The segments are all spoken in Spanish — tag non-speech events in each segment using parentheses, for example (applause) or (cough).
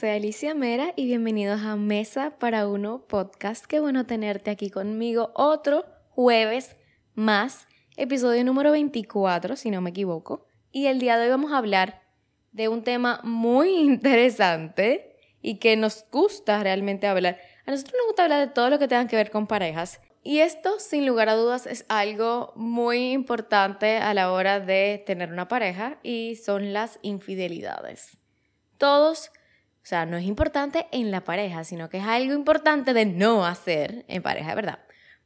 soy Alicia Mera y bienvenidos a Mesa para Uno Podcast. Qué bueno tenerte aquí conmigo otro jueves más, episodio número 24, si no me equivoco. Y el día de hoy vamos a hablar de un tema muy (laughs) interesante y que nos gusta realmente hablar. A nosotros nos gusta hablar de todo lo que tenga que ver con parejas. Y esto, sin lugar a dudas, es algo muy importante a la hora de tener una pareja y son las infidelidades. Todos o sea, no es importante en la pareja, sino que es algo importante de no hacer en pareja, ¿verdad?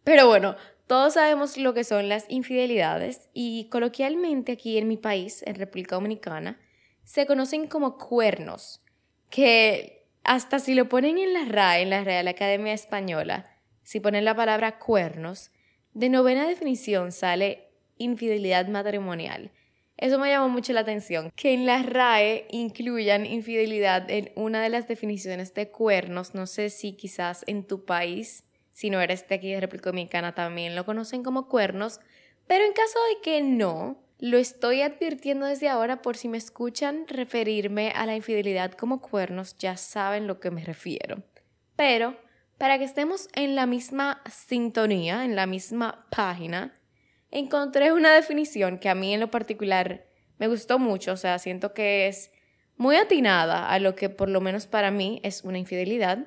Pero bueno, todos sabemos lo que son las infidelidades y coloquialmente aquí en mi país, en República Dominicana, se conocen como cuernos, que hasta si lo ponen en la RAE, en la Real Academia Española, si ponen la palabra cuernos, de novena definición sale infidelidad matrimonial eso me llamó mucho la atención, que en la RAE incluyan infidelidad en una de las definiciones de cuernos. No sé si quizás en tu país, si no eres de aquí de República Dominicana, también lo conocen como cuernos, pero en caso de que no, lo estoy advirtiendo desde ahora por si me escuchan referirme a la infidelidad como cuernos, ya saben lo que me refiero. Pero, para que estemos en la misma sintonía, en la misma página, encontré una definición que a mí en lo particular me gustó mucho, o sea, siento que es muy atinada a lo que por lo menos para mí es una infidelidad.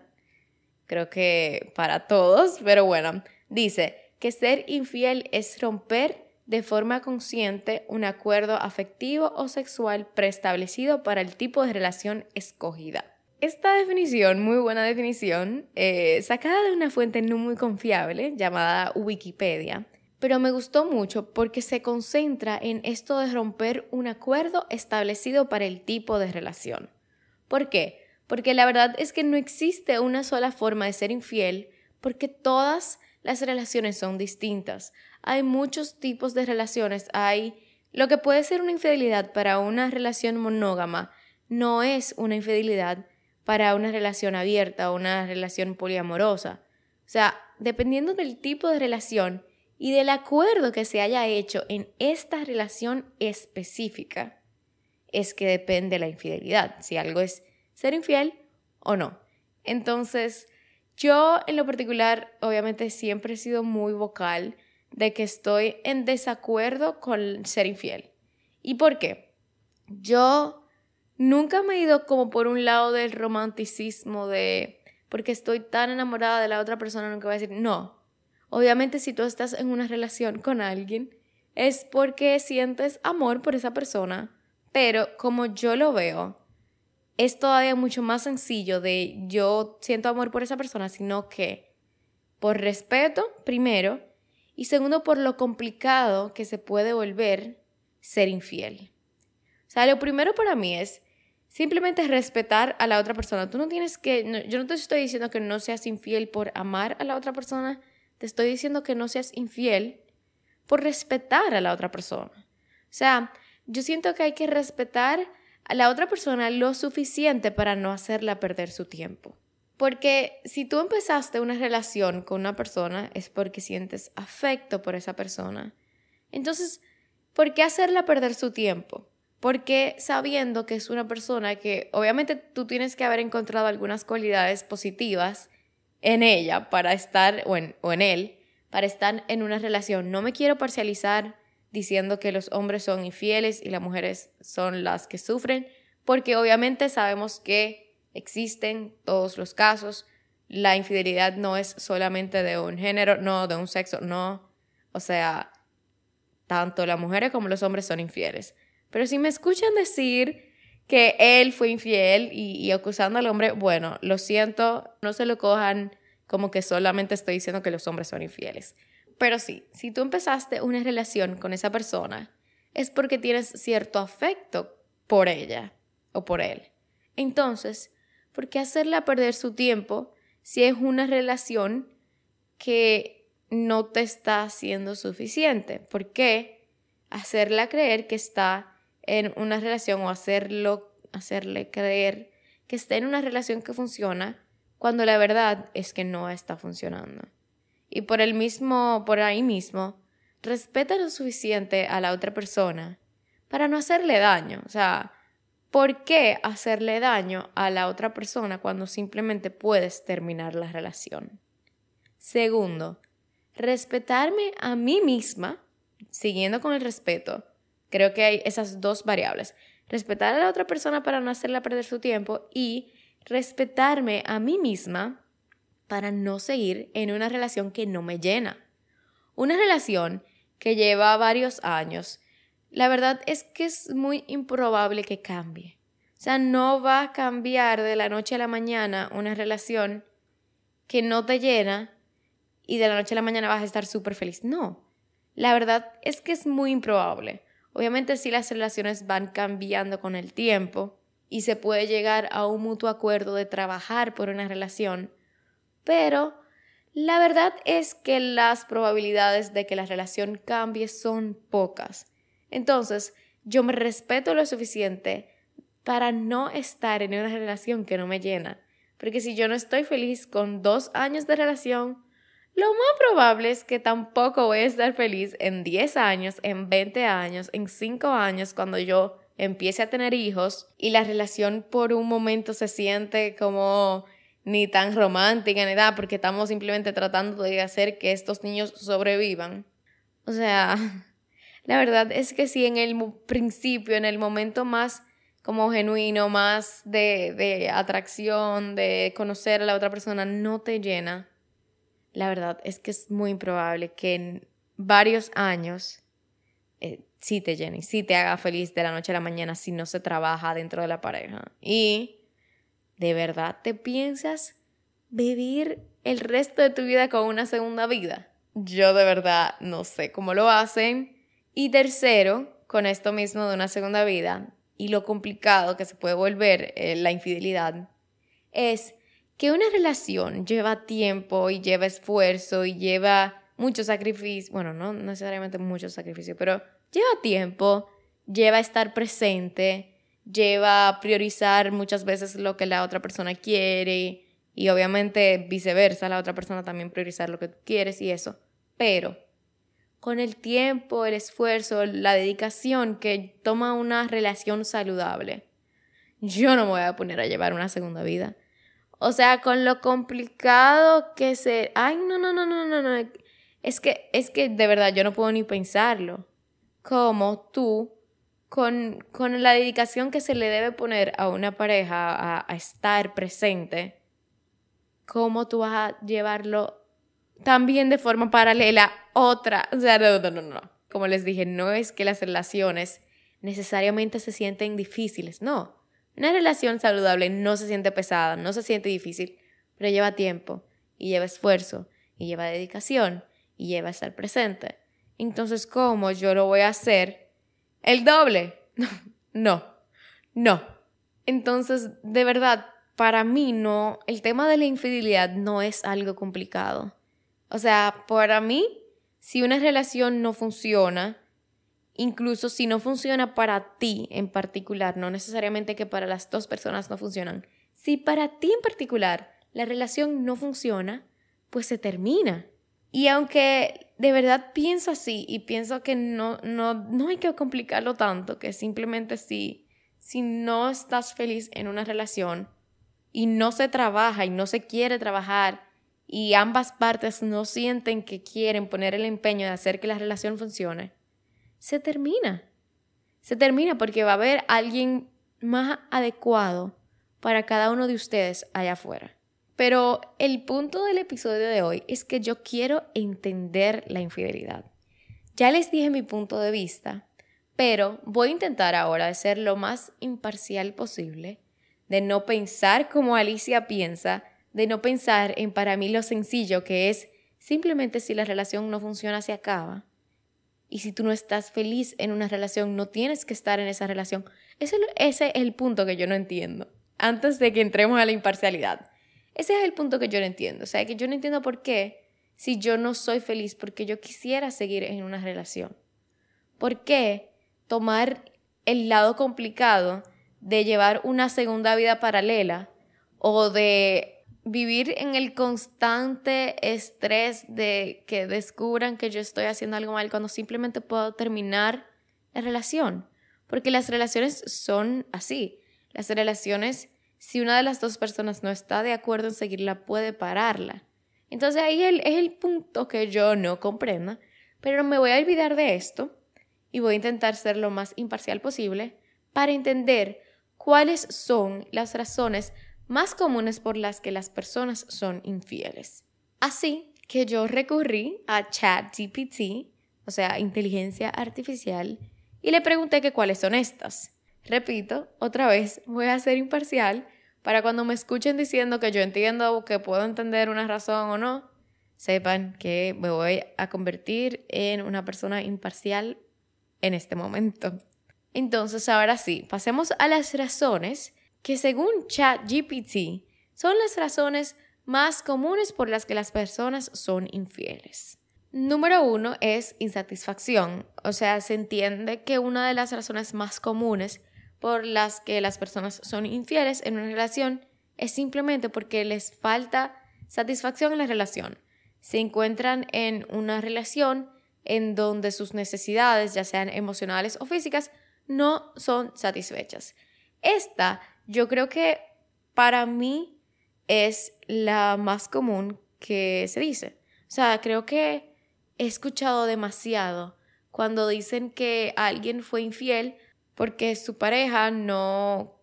Creo que para todos, pero bueno, dice que ser infiel es romper de forma consciente un acuerdo afectivo o sexual preestablecido para el tipo de relación escogida. Esta definición, muy buena definición, eh, sacada de una fuente no muy confiable llamada Wikipedia, pero me gustó mucho porque se concentra en esto de romper un acuerdo establecido para el tipo de relación. ¿Por qué? Porque la verdad es que no existe una sola forma de ser infiel porque todas las relaciones son distintas. Hay muchos tipos de relaciones, hay lo que puede ser una infidelidad para una relación monógama no es una infidelidad para una relación abierta o una relación poliamorosa. O sea, dependiendo del tipo de relación, y del acuerdo que se haya hecho en esta relación específica es que depende la infidelidad, si algo es ser infiel o no. Entonces, yo en lo particular, obviamente siempre he sido muy vocal de que estoy en desacuerdo con ser infiel. ¿Y por qué? Yo nunca me he ido como por un lado del romanticismo de porque estoy tan enamorada de la otra persona, nunca voy a decir, no, Obviamente si tú estás en una relación con alguien, es porque sientes amor por esa persona, pero como yo lo veo, es todavía mucho más sencillo de yo siento amor por esa persona, sino que por respeto, primero, y segundo, por lo complicado que se puede volver ser infiel. O sea, lo primero para mí es simplemente respetar a la otra persona. Tú no tienes que, yo no te estoy diciendo que no seas infiel por amar a la otra persona, te estoy diciendo que no seas infiel por respetar a la otra persona. O sea, yo siento que hay que respetar a la otra persona lo suficiente para no hacerla perder su tiempo. Porque si tú empezaste una relación con una persona es porque sientes afecto por esa persona. Entonces, ¿por qué hacerla perder su tiempo? Porque sabiendo que es una persona que obviamente tú tienes que haber encontrado algunas cualidades positivas en ella para estar, o en, o en él, para estar en una relación. No me quiero parcializar diciendo que los hombres son infieles y las mujeres son las que sufren, porque obviamente sabemos que existen todos los casos. La infidelidad no es solamente de un género, no, de un sexo, no. O sea, tanto las mujeres como los hombres son infieles. Pero si me escuchan decir que él fue infiel y, acusando al hombre, bueno, lo siento, no se lo cojan como que solamente estoy diciendo que los hombres son infieles. Pero sí, si tú empezaste una relación con esa persona, es porque tienes cierto afecto por ella o por él. Entonces, ¿por qué hacerla perder su tiempo si es una relación que no te está haciendo suficiente? ¿Por qué hacerla creer que está en una relación o hacerlo, hacerle creer que está en una relación que funciona cuando la verdad es que no está funcionando. Y por el mismo, por ahí mismo, respeta lo suficiente a la otra persona para no hacerle daño. O sea, ¿por qué hacerle daño a la otra persona cuando simplemente puedes terminar la relación? Segundo, respetarme a mí misma, siguiendo con el respeto, creo que hay esas dos variables. Respetar a la otra persona para no hacerla perder su tiempo y respetarme a mí misma para no seguir en una relación que no me llena. Una relación que lleva varios años, la verdad es que es muy improbable que cambie. O sea, no va a cambiar de la noche a la mañana una relación que no te llena y de la noche a la mañana vas a estar súper feliz. No, la verdad es que es muy improbable. Obviamente sí las relaciones van cambiando con el tiempo y se puede llegar a un mutuo acuerdo de trabajar por una relación, pero la verdad es que las probabilidades de que la relación cambie son pocas. Entonces, yo me respeto lo suficiente para no estar en una relación que no me llena. Porque si yo no estoy feliz con dos años de relación, lo más probable es que tampoco voy a estar feliz en 10 años, en 20 años, en 5 años, cuando yo empiece a tener hijos y la relación por un momento se siente como ni tan romántica ni nada, porque estamos simplemente tratando de hacer que estos niños sobrevivan. O sea, (laughs) la verdad es que si en el principio, en el momento más como genuino, más de, de atracción, de conocer a la otra persona, no te llena, la verdad es que es muy improbable que en varios años eh, sí te llene, sí te haga feliz de la noche a la mañana si no se trabaja dentro de la pareja. Y de verdad te piensas vivir el resto de tu vida con una segunda vida. Yo de verdad no sé cómo lo hacen. Y tercero, con esto mismo de una segunda vida y lo complicado que se puede volver eh, la infidelidad, es que una relación lleva tiempo y lleva esfuerzo y lleva mucho sacrificio, bueno, no necesariamente mucho sacrificio, pero lleva tiempo, lleva estar presente, lleva priorizar muchas veces lo que la otra persona quiere y obviamente viceversa, la otra persona también priorizar lo que tú quieres y eso. Pero con el tiempo, el esfuerzo, la dedicación que toma una relación saludable, yo no me voy a poner a llevar una segunda vida. O sea, con lo complicado que se... Ay, no, no, no, no, no, no. Es que, es que de verdad yo no puedo ni pensarlo. Como tú, con, con la dedicación que se le debe poner a una pareja a, a estar presente, cómo tú vas a llevarlo también de forma paralela otra. O sea, no, no, no, no. Como les dije, no es que las relaciones necesariamente se sienten difíciles, no. Una relación saludable no se siente pesada, no se siente difícil, pero lleva tiempo y lleva esfuerzo y lleva dedicación y lleva estar presente. Entonces, ¿cómo yo lo voy a hacer el doble? (laughs) No, no. Entonces, de verdad, para mí no, el tema de la infidelidad no es algo complicado. O sea, para mí, si una relación no funciona, incluso si no funciona para ti en particular, no necesariamente que para las dos personas no funcionan, si para ti en particular la relación no funciona, pues se termina. Y aunque de verdad pienso así y pienso que no, no, no hay que complicarlo tanto, que simplemente si, si no estás feliz en una relación y no se trabaja y no se quiere trabajar y ambas partes no sienten que quieren poner el empeño de hacer que la relación funcione, se termina. Se termina porque va a haber alguien más adecuado para cada uno de ustedes allá afuera. Pero el punto del episodio de hoy es que yo quiero entender la infidelidad. Ya les dije mi punto de vista, pero voy a intentar ahora de ser lo más imparcial posible, de no pensar como Alicia piensa, de no pensar en para mí lo sencillo que es simplemente si la relación no funciona se acaba y si tú no estás feliz en una relación, no tienes que estar en esa relación. Ese, ese es el punto que yo no entiendo. Antes de que entremos a la imparcialidad. Ese es el punto que yo no entiendo. O sea, que yo no entiendo por qué, si yo no soy feliz, porque yo quisiera seguir en una relación. ¿Por qué tomar el lado complicado de llevar una segunda vida paralela o de vivir en el constante estrés de que descubran que yo estoy haciendo algo mal cuando simplemente puedo terminar la relación. Porque las relaciones son así. Las relaciones, si una de las dos personas no está de acuerdo en seguirla, puede pararla. Entonces ahí es el punto que yo no comprendo, pero me voy a olvidar de esto y voy a intentar ser lo más imparcial posible para entender cuáles son las razones más comunes por las que las personas son infieles. Así que yo recurrí a ChatGPT, o sea, inteligencia artificial, y le pregunté que cuáles son estas. Repito, otra vez, voy a ser imparcial para cuando me escuchen diciendo que yo entiendo que puedo entender una razón o no, sepan que me voy a convertir en una persona imparcial en este momento. Entonces, ahora sí, pasemos a las razones que según ChatGPT son las razones más comunes por las que las personas son infieles. Número uno es insatisfacción, o sea, se entiende que una de las razones más comunes por las que las personas son infieles en una relación es simplemente porque les falta satisfacción en la relación. Se encuentran en una relación en donde sus necesidades, ya sean emocionales o físicas, no son satisfechas. Esta, yo creo que para mí es la más común que se dice. O sea, creo que he escuchado demasiado cuando dicen que alguien fue infiel porque su pareja no,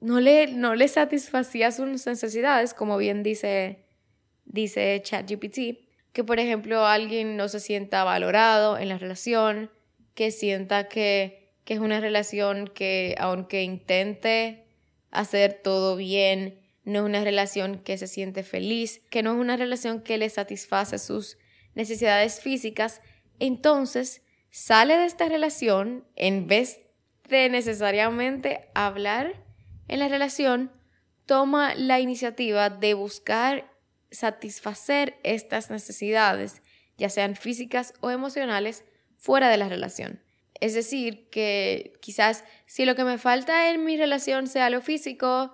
no, le, no le satisfacía sus necesidades, como bien dice, dice ChatGPT que por ejemplo alguien no se sienta valorado en la relación, que sienta que, que es una relación que aunque intente hacer todo bien, no es una relación que se siente feliz, que no es una relación que le satisface sus necesidades físicas, entonces sale de esta relación en vez de necesariamente hablar en la relación, toma la iniciativa de buscar satisfacer estas necesidades, ya sean físicas o emocionales, fuera de la relación. Es decir, que quizás si lo que me falta en mi relación sea lo físico,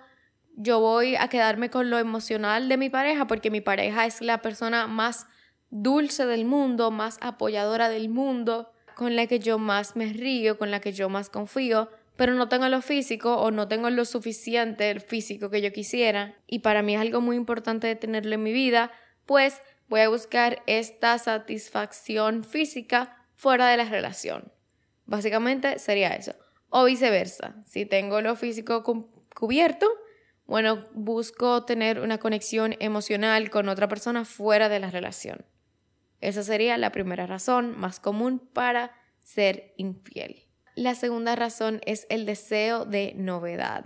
yo voy a quedarme con lo emocional de mi pareja porque mi pareja es la persona más dulce del mundo, más apoyadora del mundo, con la que yo más me río, con la que yo más confío pero no tengo lo físico o no tengo lo suficiente físico que yo quisiera y para mí es algo muy importante de tenerlo en mi vida, pues voy a buscar esta satisfacción física fuera de la relación. Básicamente sería eso. O viceversa, si tengo lo físico cubierto, bueno, busco tener una conexión emocional con otra persona fuera de la relación. Esa sería la primera razón más común para ser infiel. La segunda razón es el deseo de novedad.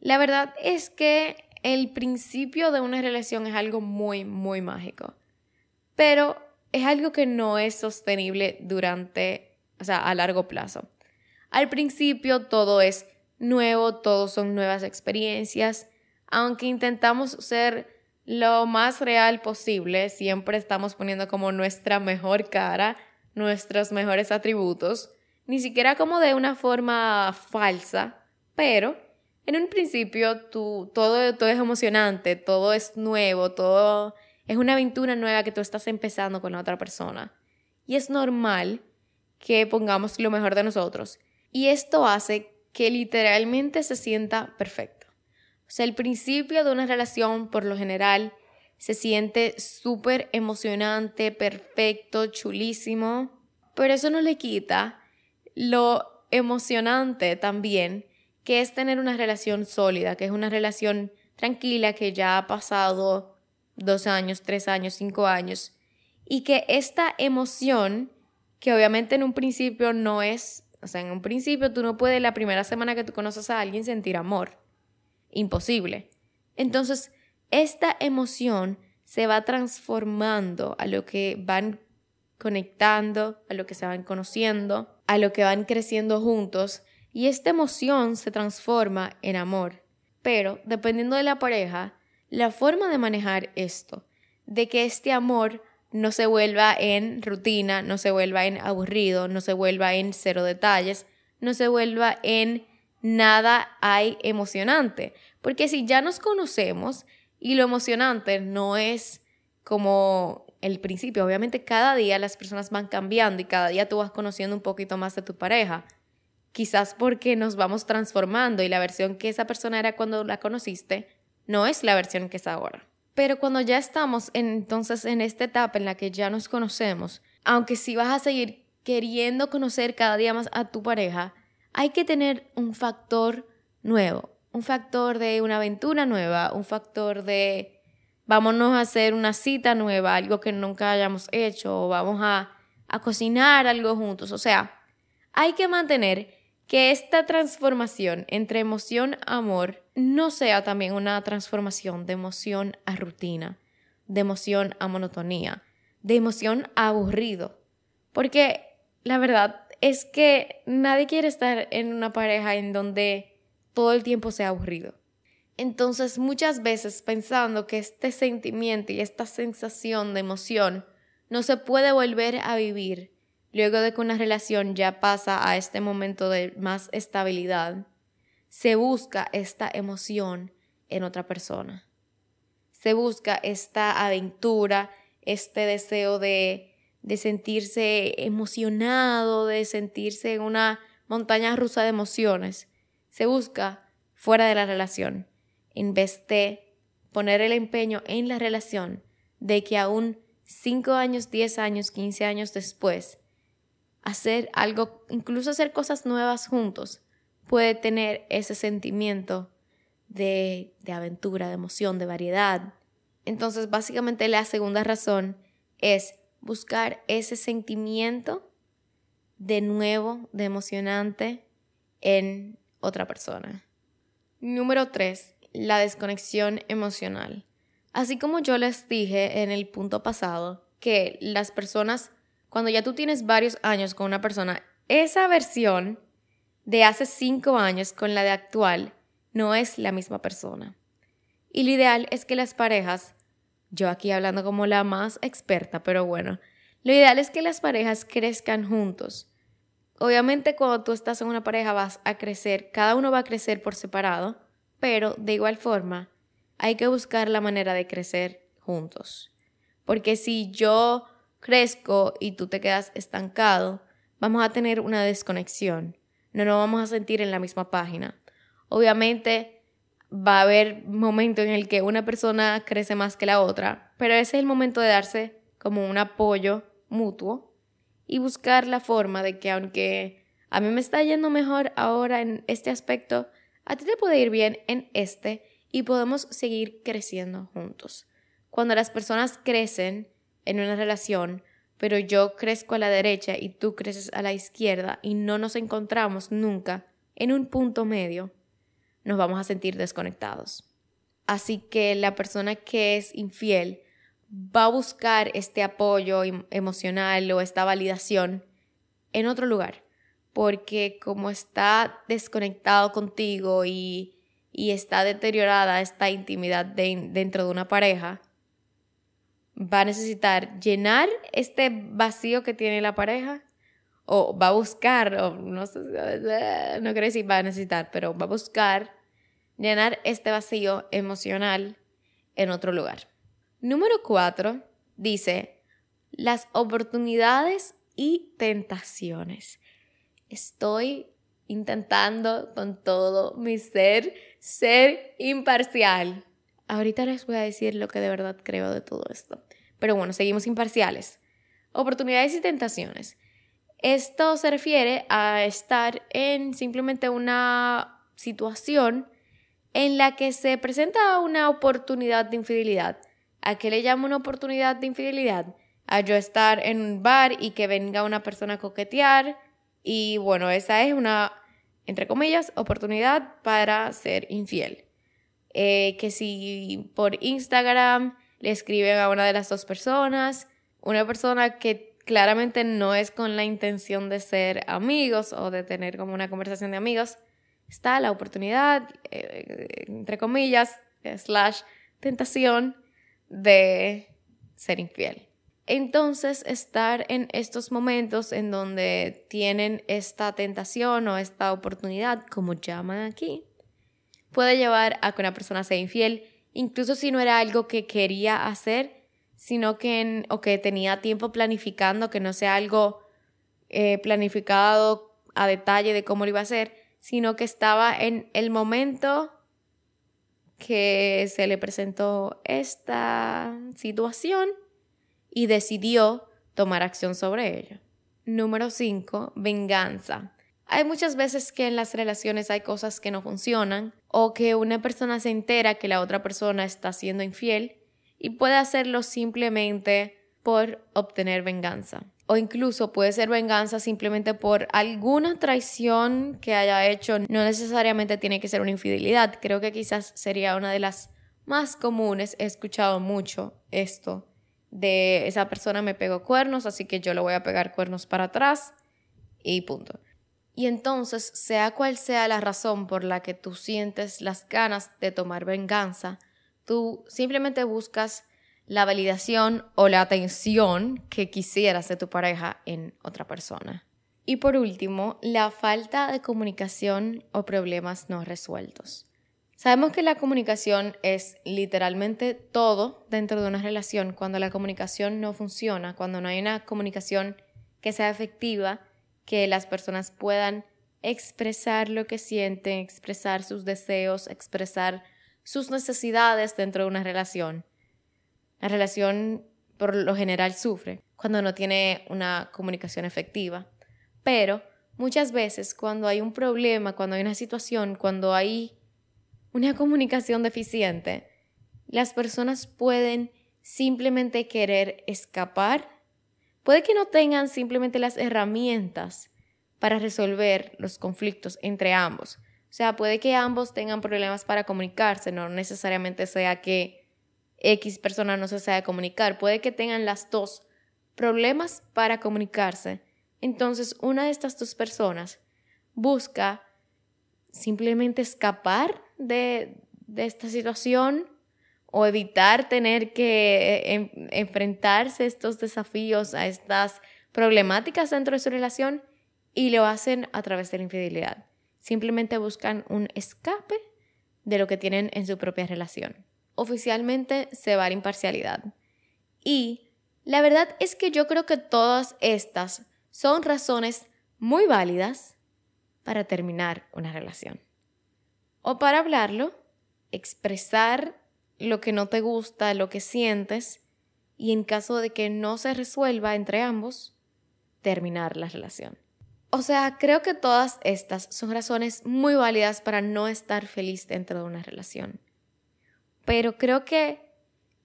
La verdad es que el principio de una relación es algo muy, muy mágico, pero es algo que no es sostenible durante, o sea, a largo plazo. Al principio todo es nuevo, todo son nuevas experiencias, aunque intentamos ser lo más real posible, siempre estamos poniendo como nuestra mejor cara, nuestros mejores atributos ni siquiera como de una forma falsa, pero en un principio tú, todo, todo es emocionante, todo es nuevo, todo es una aventura nueva que tú estás empezando con otra persona. Y es normal que pongamos lo mejor de nosotros. Y esto hace que literalmente se sienta perfecto. O sea, el principio de una relación, por lo general, se siente súper emocionante, perfecto, chulísimo, pero eso no le quita lo emocionante también que es tener una relación sólida, que es una relación tranquila que ya ha pasado dos años, tres años, cinco años, y que esta emoción, que obviamente en un principio no es, o sea, en un principio tú no puedes la primera semana que tú conoces a alguien sentir amor, imposible. Entonces, esta emoción se va transformando a lo que van conectando, a lo que se van conociendo, a lo que van creciendo juntos y esta emoción se transforma en amor. Pero, dependiendo de la pareja, la forma de manejar esto, de que este amor no se vuelva en rutina, no se vuelva en aburrido, no se vuelva en cero detalles, no se vuelva en nada hay emocionante. Porque si ya nos conocemos y lo emocionante no es como el principio. Obviamente cada día las personas van cambiando y cada día tú vas conociendo un poquito más de tu pareja. quizás porque nos vamos transformando y la versión que esa persona era cuando la conociste no es la versión que es ahora. Pero cuando ya estamos entonces en esta etapa en la que ya nos conocemos, aunque si vas a seguir queriendo conocer cada día más a tu pareja, hay que tener un factor nuevo, un factor de una aventura nueva, un factor de vámonos a hacer una cita nueva, algo que nunca hayamos hecho, o vamos a, a cocinar algo juntos. O sea, hay que mantener que esta transformación entre emoción a amor no sea también una transformación de emoción a rutina, de emoción a monotonía, de emoción a aburrido. Porque la verdad es que nadie quiere estar en una pareja en donde todo el tiempo sea aburrido. Entonces muchas veces pensando que este sentimiento y esta sensación de emoción no se puede volver a vivir luego de que una relación ya pasa a este momento de más estabilidad, se busca esta emoción en otra persona. Se busca esta aventura, este deseo de, de sentirse emocionado, de sentirse en una montaña rusa de emociones. Se busca fuera de la relación, en vez de poner el empeño en la relación de que aún 5 años, 10 años, 15 años después hacer algo, incluso hacer cosas nuevas juntos, puede tener ese sentimiento de, de aventura, de emoción, de variedad. Entonces, básicamente la segunda razón es buscar ese sentimiento de nuevo, de emocionante en otra persona. Número tres, la desconexión emocional. Así como yo les dije en el punto pasado, que las personas cuando ya tú tienes varios años con una persona, esa versión de hace cinco años con la de actual no es la misma persona. Y lo ideal es que las parejas, yo aquí hablando como la más experta, pero bueno, lo ideal es que las parejas crezcan juntos. Obviamente cuando tú estás en una pareja vas a crecer, cada uno va a crecer por separado, pero de igual forma hay que buscar la manera de crecer juntos. Porque si yo crezco y tú te quedas estancado, vamos a tener una desconexión. No nos vamos a sentir en la misma página. Obviamente va a haber momentos en el que una persona crece más que la otra, pero ese es el momento de darse como un apoyo mutuo y buscar la forma de que aunque a mí me está yendo mejor ahora en este aspecto, a ti te puede ir bien en este y podemos seguir creciendo juntos. Cuando las personas crecen, en una relación, pero yo crezco a la derecha y tú creces a la izquierda y no nos encontramos nunca en un punto medio, nos vamos a sentir desconectados. Así que la persona que es infiel va a buscar este apoyo em, emocional o esta validación en otro lugar, porque como está desconectado contigo y, está deteriorada esta intimidad dentro de una pareja, va a necesitar llenar este vacío que tiene la pareja o va a buscar, o no sé, no quiero decir va a necesitar, pero va a buscar llenar este vacío emocional en otro lugar. Número cuatro dice las oportunidades y tentaciones. Estoy intentando con todo mi ser ser imparcial. Ahorita les voy a decir lo que de verdad creo de todo esto. Pero bueno, seguimos imparciales. Oportunidades y tentaciones. Esto se refiere a estar en simplemente una situación en la que se presenta una oportunidad de infidelidad. ¿A qué le llamo una oportunidad de infidelidad? A yo estar en un bar y que venga una persona a coquetear. Y bueno, esa es una, entre comillas, oportunidad para ser infiel. Eh, que si por Instagram le escriben a una de las dos personas, una persona que claramente no es con la intención de ser amigos o de tener como una conversación de amigos, está la oportunidad, eh, entre comillas, slash tentación de ser infiel. Entonces, estar en estos momentos en donde tienen esta tentación o esta oportunidad, como llaman aquí, puede llevar a que una persona sea infiel incluso si no era algo que quería hacer, sino que o que tenía tiempo planificando, que no sea algo eh, planificado a detalle de cómo lo iba a hacer, sino que estaba en el momento que se le presentó esta situación y decidió tomar acción sobre ello. Número 5. Venganza. Hay muchas veces que en las relaciones hay cosas que no funcionan o que una persona se entera que la otra persona está siendo infiel y puede hacerlo simplemente por obtener venganza. O incluso puede ser venganza simplemente por alguna traición que haya hecho. No necesariamente tiene que ser una infidelidad. Creo que quizás sería una de las más comunes. He escuchado mucho esto de esa persona me pegó cuernos, así que yo le voy a pegar cuernos para atrás y punto. Y entonces, sea cual sea la razón por la que tú sientes las ganas de tomar venganza, tú simplemente buscas la validación o la atención que quisieras de tu pareja en otra persona. Y por último, la falta de comunicación o problemas no resueltos. Sabemos que la comunicación es literalmente todo dentro de una relación. Cuando la comunicación no funciona, cuando no hay una comunicación que sea efectiva, que las personas puedan expresar lo que sienten, expresar sus deseos, expresar sus necesidades dentro de una relación. La relación por lo general sufre cuando no tiene una comunicación efectiva, pero muchas veces cuando hay un problema, cuando hay una situación, cuando hay una comunicación deficiente, las personas pueden simplemente querer escapar Puede que no tengan simplemente las herramientas para resolver los conflictos entre ambos. O sea, puede que ambos tengan problemas para comunicarse, no necesariamente sea que X persona no se sabe comunicar, puede que tengan las dos problemas para comunicarse. Entonces, una de estas dos personas busca simplemente escapar de, de esta situación o evitar tener que enfrentarse a estos desafíos, a estas problemáticas dentro de su relación y lo hacen a través de la infidelidad. Simplemente buscan un escape de lo que tienen en su propia relación. Oficialmente se va la imparcialidad. Y la verdad es que yo creo que todas estas son razones muy válidas para terminar una relación. O para hablarlo, expresar lo que no te gusta, lo que sientes, y en caso de que no se resuelva entre ambos, terminar la relación. O sea, creo que todas estas son razones muy válidas para no estar feliz dentro de una relación. Pero creo que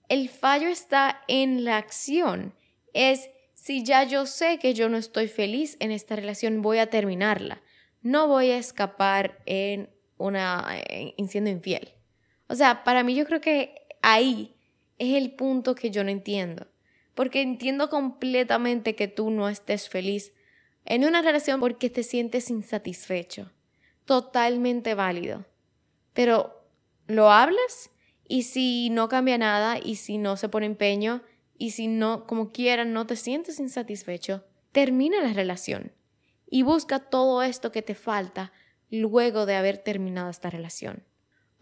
el fallo está en la acción. Es si ya yo sé que yo no estoy feliz en esta relación, voy a terminarla. No voy a escapar en una en siendo infiel. O sea, para mí yo creo que ahí es el punto que yo no entiendo. Porque entiendo completamente que tú no estés feliz en una relación porque te sientes insatisfecho. Totalmente válido. Pero lo hablas y si no cambia nada y si no se pone empeño y si no, como quieran, no te sientes insatisfecho, termina la relación y busca todo esto que te falta luego de haber terminado esta relación.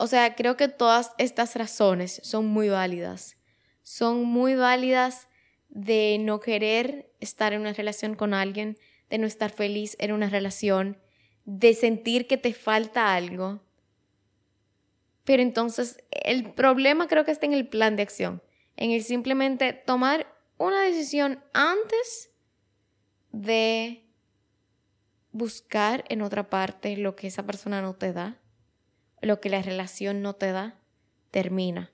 O sea, creo que todas estas razones son muy válidas. Son muy válidas de no querer estar en una relación con alguien, de no estar feliz en una relación, de sentir que te falta algo. Pero entonces el problema creo que está en el plan de acción, en el simplemente tomar una decisión antes de buscar en otra parte lo que esa persona no te da lo que la relación no te da, termina.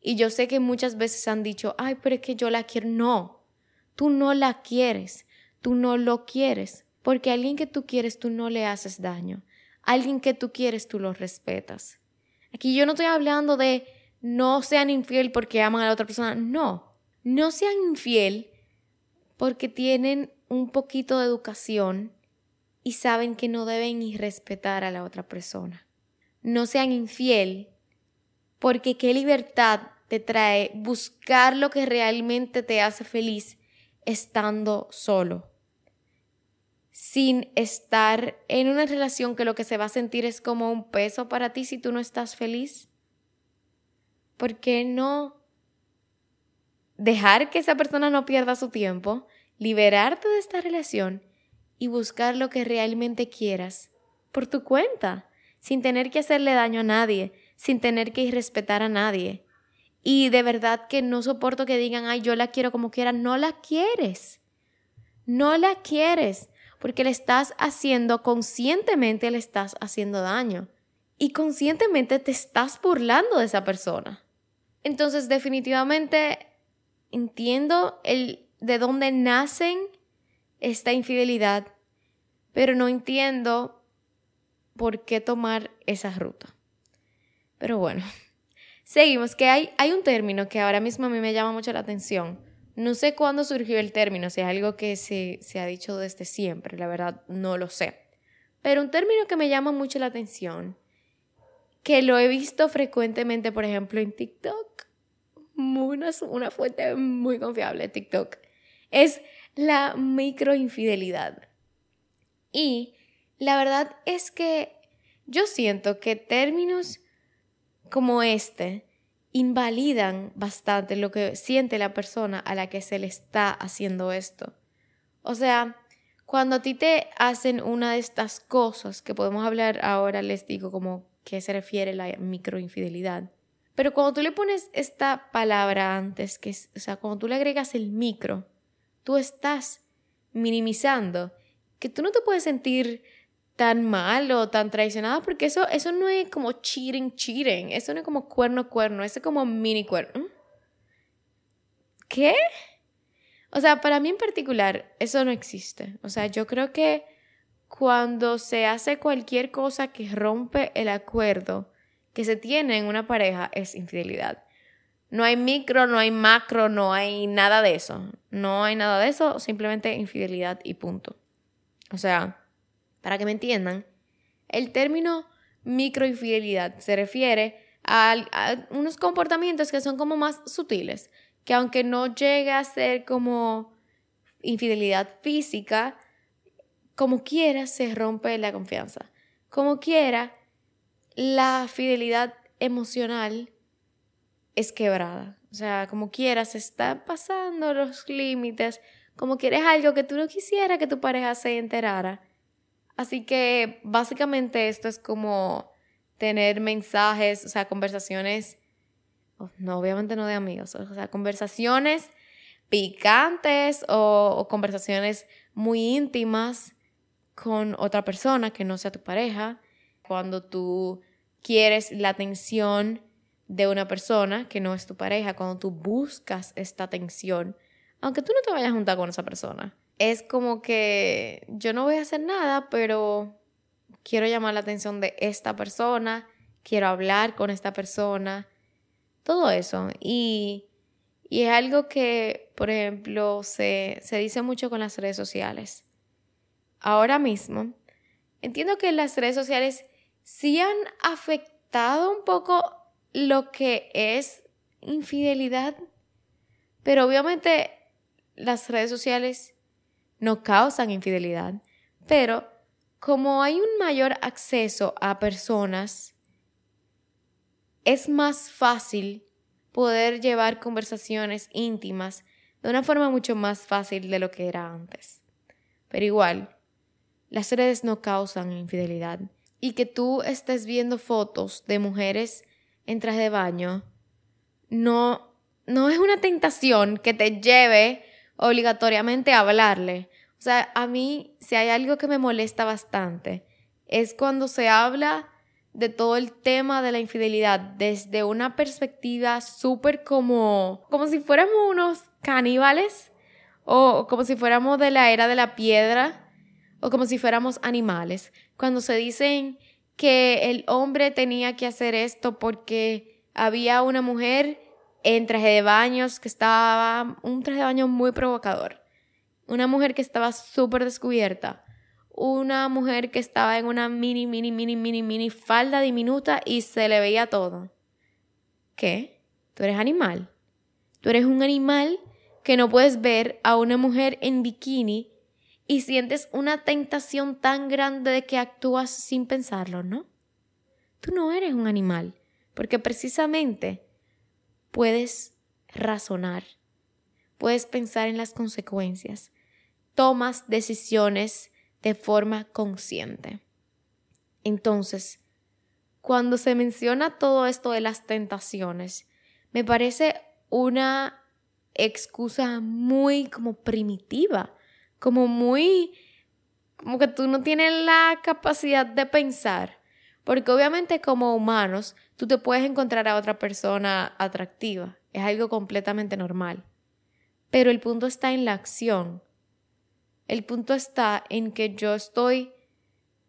Y yo sé que muchas veces han dicho, ay, pero es que yo la quiero. No, tú no la quieres, tú no lo quieres, porque a alguien que tú quieres tú no le haces daño. Alguien que tú quieres tú lo respetas. Aquí yo no estoy hablando de no sean infiel porque aman a la otra persona. No, no sean infiel porque tienen un poquito de educación y saben que no deben irrespetar a la otra persona no sean infiel, porque qué libertad te trae buscar lo que realmente te hace feliz estando solo, sin estar en una relación que lo que se va a sentir es como un peso para ti si tú no estás feliz. ¿Por qué no dejar que esa persona no pierda su tiempo, liberarte de esta relación y buscar lo que realmente quieras por tu cuenta, sin tener que hacerle daño a nadie, sin tener que irrespetar a nadie. Y de verdad que no soporto que digan, ay, yo la quiero como quiera. No la quieres. No la quieres porque le estás haciendo, conscientemente le estás haciendo daño. Y conscientemente te estás burlando de esa persona. Entonces, definitivamente entiendo el de dónde nacen esta infidelidad, pero no entiendo por qué tomar esa ruta. Pero bueno, (laughs) seguimos, que hay, hay un término que ahora mismo a mí me llama mucho la atención. No sé cuándo surgió el término, si es algo que se, se ha dicho desde siempre, la verdad no lo sé. Pero un término que me llama mucho la atención, que lo he visto frecuentemente, por ejemplo, en TikTok, una, una fuente muy confiable, TikTok, es la microinfidelidad. Y la verdad es que yo siento que términos como este invalidan bastante lo que siente la persona a la que se le está haciendo esto. O sea, cuando a ti te hacen una de estas cosas, que podemos hablar ahora, les digo como que se refiere la microinfidelidad. Pero cuando tú le pones esta palabra antes, que es, o sea, cuando tú le agregas el micro, tú estás minimizando que tú no te puedes sentir tan mal o tan traicionada porque eso, eso no es como cheating, cheating, eso no es como cuerno, cuerno, eso es como mini cuerno. ¿Qué? O sea, para mí en particular, eso no existe. O sea, yo creo que cuando se hace cualquier cosa que rompe el acuerdo que se tiene en una pareja, es infidelidad. No hay micro, no hay macro, no hay nada de eso. No hay nada de eso, simplemente infidelidad y punto. O sea, para que me entiendan, el término microinfidelidad se refiere a, unos comportamientos que son como más sutiles, que aunque no llegue a ser como infidelidad física, como quiera se rompe la confianza. Como quiera, la fidelidad emocional es quebrada. O sea, como quieras, se están pasando los límites, como quieres algo que tú no quisieras que tu pareja se enterara. Así que básicamente esto es como tener mensajes, o sea, conversaciones, oh, no, obviamente no de amigos, o sea, conversaciones picantes o, o conversaciones muy íntimas con otra persona que no sea tu pareja, cuando tú quieres la atención de una persona que no es tu pareja, cuando tú buscas esta atención, aunque tú no te vayas a juntar con esa persona. Es como que yo no voy a hacer nada, pero quiero llamar la atención de esta persona, quiero hablar con esta persona, todo eso. Y, y es algo que, por ejemplo, se, se dice mucho con las redes sociales. Ahora mismo, entiendo que las redes sociales sí han afectado un poco lo que es infidelidad. Pero obviamente las redes sociales no causan infidelidad. Pero como hay un mayor acceso a personas, es más fácil poder llevar conversaciones íntimas de una forma mucho más fácil de lo que era antes. Pero igual, las redes no causan infidelidad. Y que tú estés viendo fotos de mujeres en traje de baño no, no es una tentación que te lleve obligatoriamente hablarle. O sea, a mí, si hay algo que me molesta bastante, es cuando se habla de todo el tema de la infidelidad desde una perspectiva súper como, como si fuéramos unos caníbales o como si fuéramos de la era de la piedra o como si fuéramos animales. Cuando se dicen que el hombre tenía que hacer esto porque había una mujer en traje de baños que estaba, un traje de baño muy provocador, una mujer que estaba súper descubierta, una mujer que estaba en una mini, mini, mini, mini, mini falda diminuta y se le veía todo. ¿Qué? ¿Tú eres animal? Tú eres un animal que no puedes ver a una mujer en bikini y sientes una tentación tan grande de que actúas sin pensarlo, ¿no? Tú no eres un animal, porque precisamente puedes razonar, puedes pensar en las consecuencias, tomas decisiones de forma consciente. Entonces, cuando se menciona todo esto de las tentaciones, me parece una excusa muy como primitiva, como muy como que tú no tienes la capacidad de pensar, porque obviamente como humanos tú te puedes encontrar a otra persona atractiva, es algo completamente normal. Pero el punto está en la acción. El punto está en que yo estoy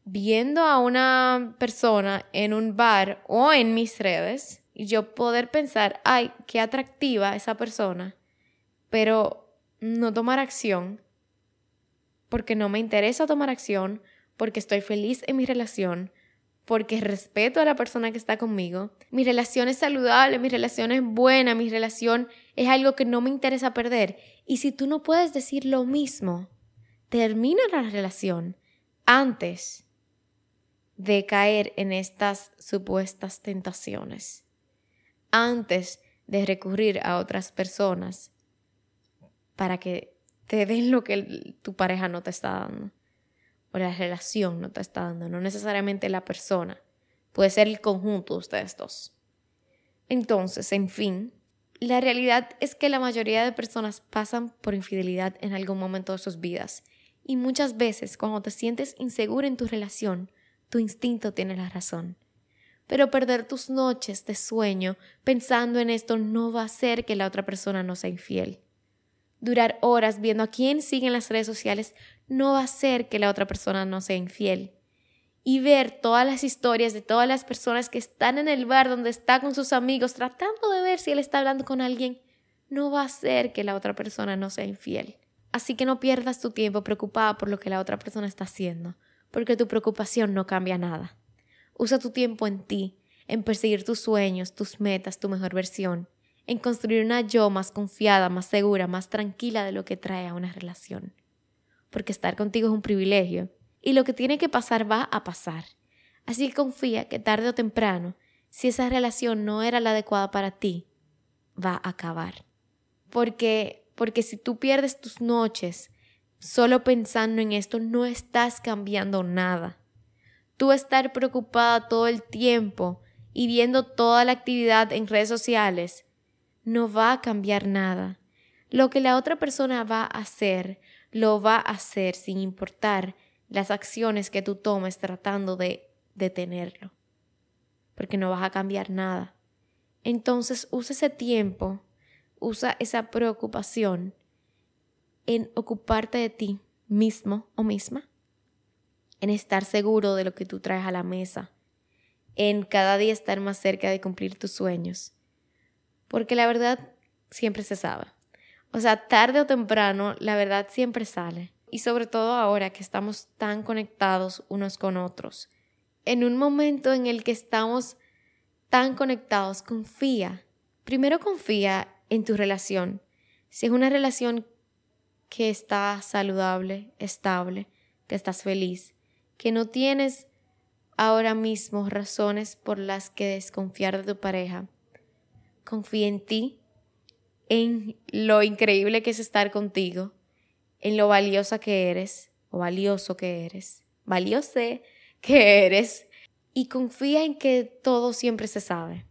viendo a una persona en un bar o en mis redes y yo poder pensar, ay, qué atractiva esa persona, pero no tomar acción porque no me interesa tomar acción, porque estoy feliz en mi relación, porque respeto a la persona que está conmigo. Mi relación es saludable, mi relación es buena, mi relación es algo que no me interesa perder. Y si tú no puedes decir lo mismo, termina la relación antes de caer en estas supuestas tentaciones, antes de recurrir a otras personas para que te den lo que tu pareja no te está dando o la relación no te está dando, no necesariamente la persona, puede ser el conjunto de ustedes dos. Entonces, en fin, la realidad es que la mayoría de personas pasan por infidelidad en algún momento de sus vidas y muchas veces cuando te sientes insegura en tu relación, tu instinto tiene la razón. Pero perder tus noches de sueño pensando en esto no va a hacer que la otra persona no sea infiel durar horas viendo a quién siguen las redes sociales no va a hacer que la otra persona no sea infiel. Y ver todas las historias de todas las personas que están en el bar donde está con sus amigos tratando de ver si él está hablando con alguien, no va a hacer que la otra persona no sea infiel. Así que no pierdas tu tiempo preocupada por lo que la otra persona está haciendo, porque tu preocupación no cambia nada. Usa tu tiempo en ti, en perseguir tus sueños, tus metas, tu mejor versión en construir una yo más confiada, más segura, más tranquila de lo que trae a una relación. Porque estar contigo es un privilegio y lo que tiene que pasar va a pasar. Así que confía que tarde o temprano, si esa relación no era la adecuada para ti, va a acabar. Porque porque si tú pierdes tus noches solo pensando en esto, no estás cambiando nada. Tú estar preocupada todo el tiempo y viendo toda la actividad en redes sociales no va a cambiar nada. Lo que la otra persona va a hacer, lo va a hacer sin importar las acciones que tú tomes tratando de detenerlo. Porque no vas a cambiar nada. Entonces usa ese tiempo, usa esa preocupación en ocuparte de ti mismo o misma, en estar seguro de lo que tú traes a la mesa, en cada día estar más cerca de cumplir tus sueños porque la verdad siempre se sabe. O sea, tarde o temprano, la verdad siempre sale. Y sobre todo ahora que estamos tan conectados unos con otros. En un momento en el que estamos tan conectados, confía. Primero confía en tu relación. Si es una relación que está saludable, estable, que estás feliz, que no tienes ahora mismo razones por las que desconfiar de tu pareja, confía en ti, en lo increíble que es estar contigo, en lo valiosa que eres, o valioso que eres, valiose que eres, y confía en que todo siempre se sabe.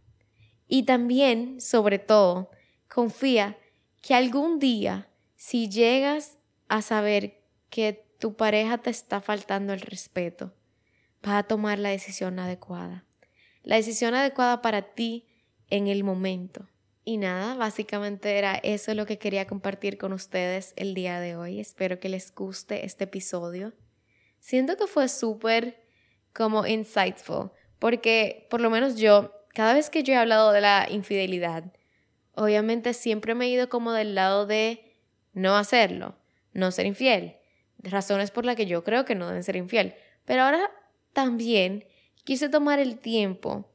Y también, sobre todo, confía que algún día, si llegas a saber que tu pareja te está faltando el respeto, vas a tomar la decisión adecuada. La decisión adecuada para ti en el momento. Y nada, básicamente era eso lo que quería compartir con ustedes el día de hoy. Espero que les guste este episodio. Siento que fue súper como insightful, porque por lo menos yo, cada vez que yo he hablado de la infidelidad, obviamente siempre me he ido como del lado de no hacerlo, no ser infiel, razones por las que yo creo que no deben ser infiel. Pero ahora también quise tomar el tiempo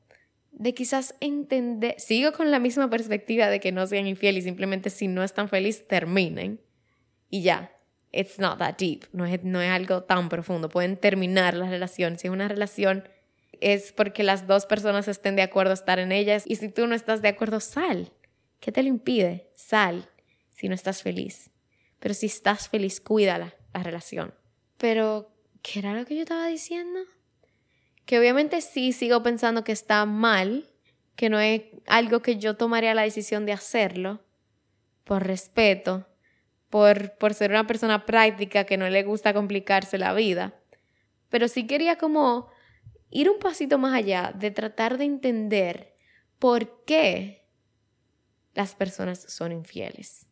de quizás entender, sigo con la misma perspectiva de que no sean infieles simplemente si no están felices terminen y ya. It's not that deep, no es, no es algo tan profundo. Pueden terminar la relación. Si es una relación es porque las dos personas estén de acuerdo a estar en ellas y si tú no estás de acuerdo, sal. ¿Qué te lo impide? Sal si no estás feliz. Pero si estás feliz, cuídala la relación. Pero ¿Qué era lo que yo estaba diciendo? Que obviamente sí sigo pensando que está mal, que no es algo que yo tomaría la decisión de hacerlo, por respeto, por, por ser una persona práctica que no le gusta complicarse la vida. Pero sí quería como ir un pasito más allá de tratar de entender por qué las personas son infieles.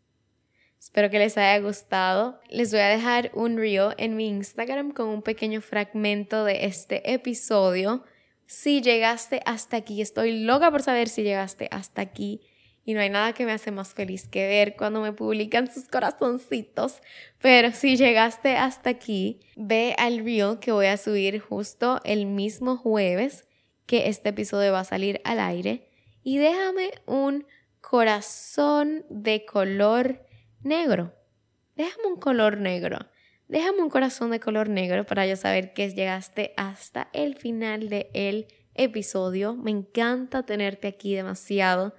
Espero que les haya gustado. Les voy a dejar un reel en mi Instagram con un pequeño fragmento de este episodio. Si llegaste hasta aquí, estoy loca por saber si llegaste hasta aquí. Y no hay nada que me hace más feliz que ver cuando me publican sus corazoncitos. Pero si llegaste hasta aquí, ve al reel que voy a subir justo el mismo jueves que este episodio va a salir al aire. Y déjame un corazón de color negro. Déjame un color negro. Déjame un corazón de color negro para yo saber que llegaste hasta el final del el episodio. Me encanta tenerte aquí demasiado,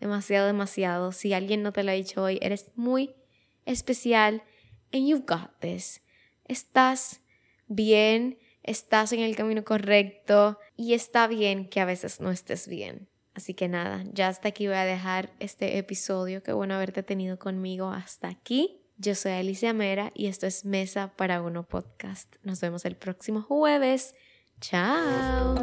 demasiado, demasiado. Si alguien no te lo ha dicho hoy, eres muy especial and you've got this. Estás bien, estás en el camino correcto y está bien que a veces no estés bien. Así que nada, ya hasta aquí voy a dejar este episodio. Qué bueno haberte tenido conmigo hasta aquí. Yo soy Alicia Mera y esto es Mesa para Uno Podcast. Nos vemos el próximo jueves. Chao.